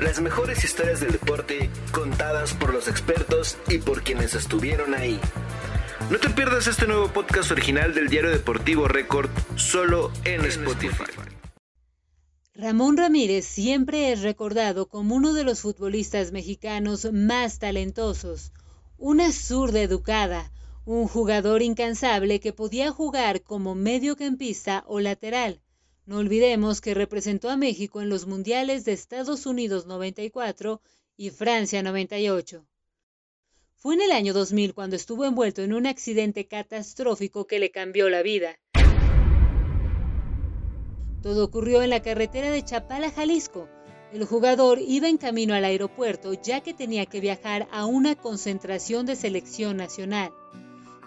Las mejores historias del deporte contadas por los expertos y por quienes estuvieron ahí. No te pierdas este nuevo podcast original del diario deportivo Record solo en Spotify. Ramón Ramírez siempre es recordado como uno de los futbolistas mexicanos más talentosos, una zurda educada, un jugador incansable que podía jugar como mediocampista o lateral no olvidemos que representó a México en los Mundiales de Estados Unidos 94 y Francia 98. Fue en el año 2000 cuando estuvo envuelto en un accidente catastrófico que le cambió la vida. Todo ocurrió en la carretera de Chapala, Jalisco. El jugador iba en camino al aeropuerto ya que tenía que viajar a una concentración de selección nacional.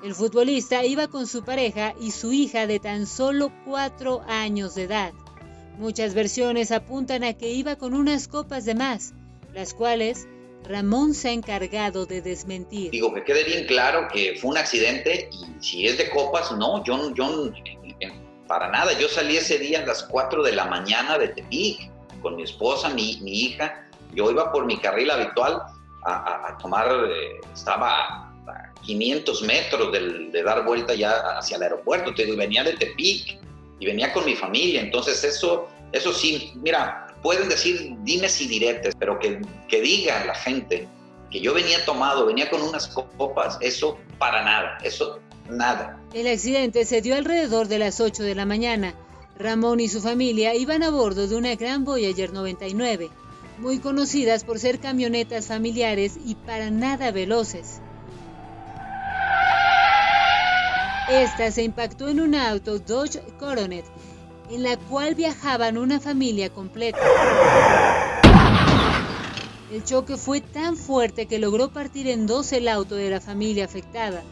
El futbolista iba con su pareja y su hija de tan solo cuatro años de edad. Muchas versiones apuntan a que iba con unas copas de más, las cuales Ramón se ha encargado de desmentir. Digo, que quede bien claro que fue un accidente y si es de copas, no, yo, yo para nada. Yo salí ese día a las 4 de la mañana de Tepic con mi esposa, mi, mi hija. Yo iba por mi carril habitual a, tomar, eh, estaba 500 metros de dar vuelta ya hacia el aeropuerto. Te venía de Tepic y venía con mi familia. Entonces eso, eso sí, mira, pueden decir dimes y diretes, pero que, que diga la gente que yo venía tomado, venía con unas copas, eso para nada, eso nada. El accidente se dio alrededor de las 8 de la mañana. Ramón y su familia iban a bordo de una Gran Voyager 99, muy conocidas por ser camionetas familiares y para nada veloces. Esta se impactó en un auto Dodge Coronet, en la cual viajaban una familia completa. El choque fue tan fuerte que logró partir en dos el auto de la familia afectada.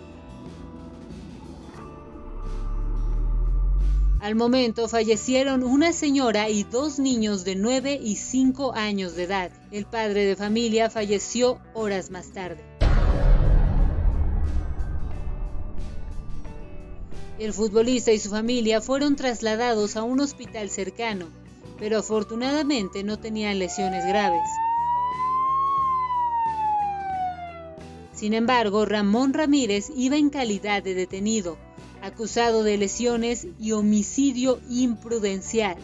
Al momento fallecieron una señora y dos niños de 9 y 5 años de edad. El padre de familia falleció horas más tarde. El futbolista y su familia fueron trasladados a un hospital cercano, pero afortunadamente no tenían lesiones graves. Sin embargo, Ramón Ramírez iba en calidad de detenido, acusado de lesiones y homicidio imprudencial.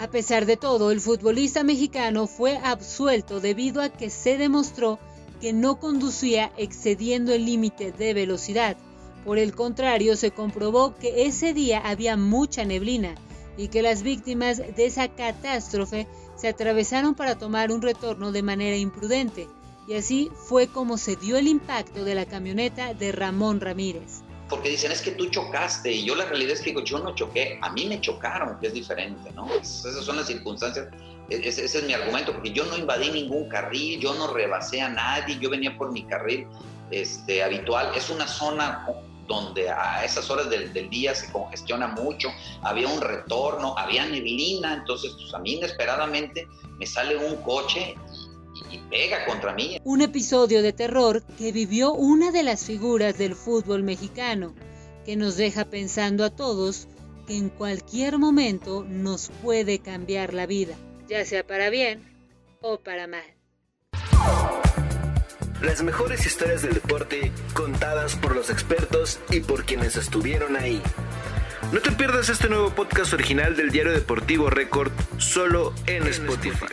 A pesar de todo, el futbolista mexicano fue absuelto debido a que se demostró que no conducía excediendo el límite de velocidad por el contrario, se comprobó que ese día había mucha neblina y que las víctimas de esa catástrofe se atravesaron para tomar un retorno de manera imprudente. Y así fue como se dio el impacto de la camioneta de Ramón Ramírez. Porque dicen, es que tú chocaste, y yo la realidad es que digo, yo no choqué, a mí me chocaron, que es diferente, ¿no? Esas son las circunstancias, e-, ese, es mi argumento, porque yo no invadí ningún carril, yo no rebasé a nadie, yo venía por mi carril este, habitual, es una zona donde a esas horas del, día se congestiona mucho, había un retorno, había neblina, entonces pues, a mí inesperadamente me sale un coche y, y pega contra mí. Un episodio de terror que vivió una de las figuras del fútbol mexicano, que nos deja pensando a todos que en cualquier momento nos puede cambiar la vida, ya sea para bien o para mal. Las mejores historias del deporte contadas por los expertos y por quienes estuvieron ahí. No te pierdas este nuevo podcast original del diario deportivo Record solo en Spotify.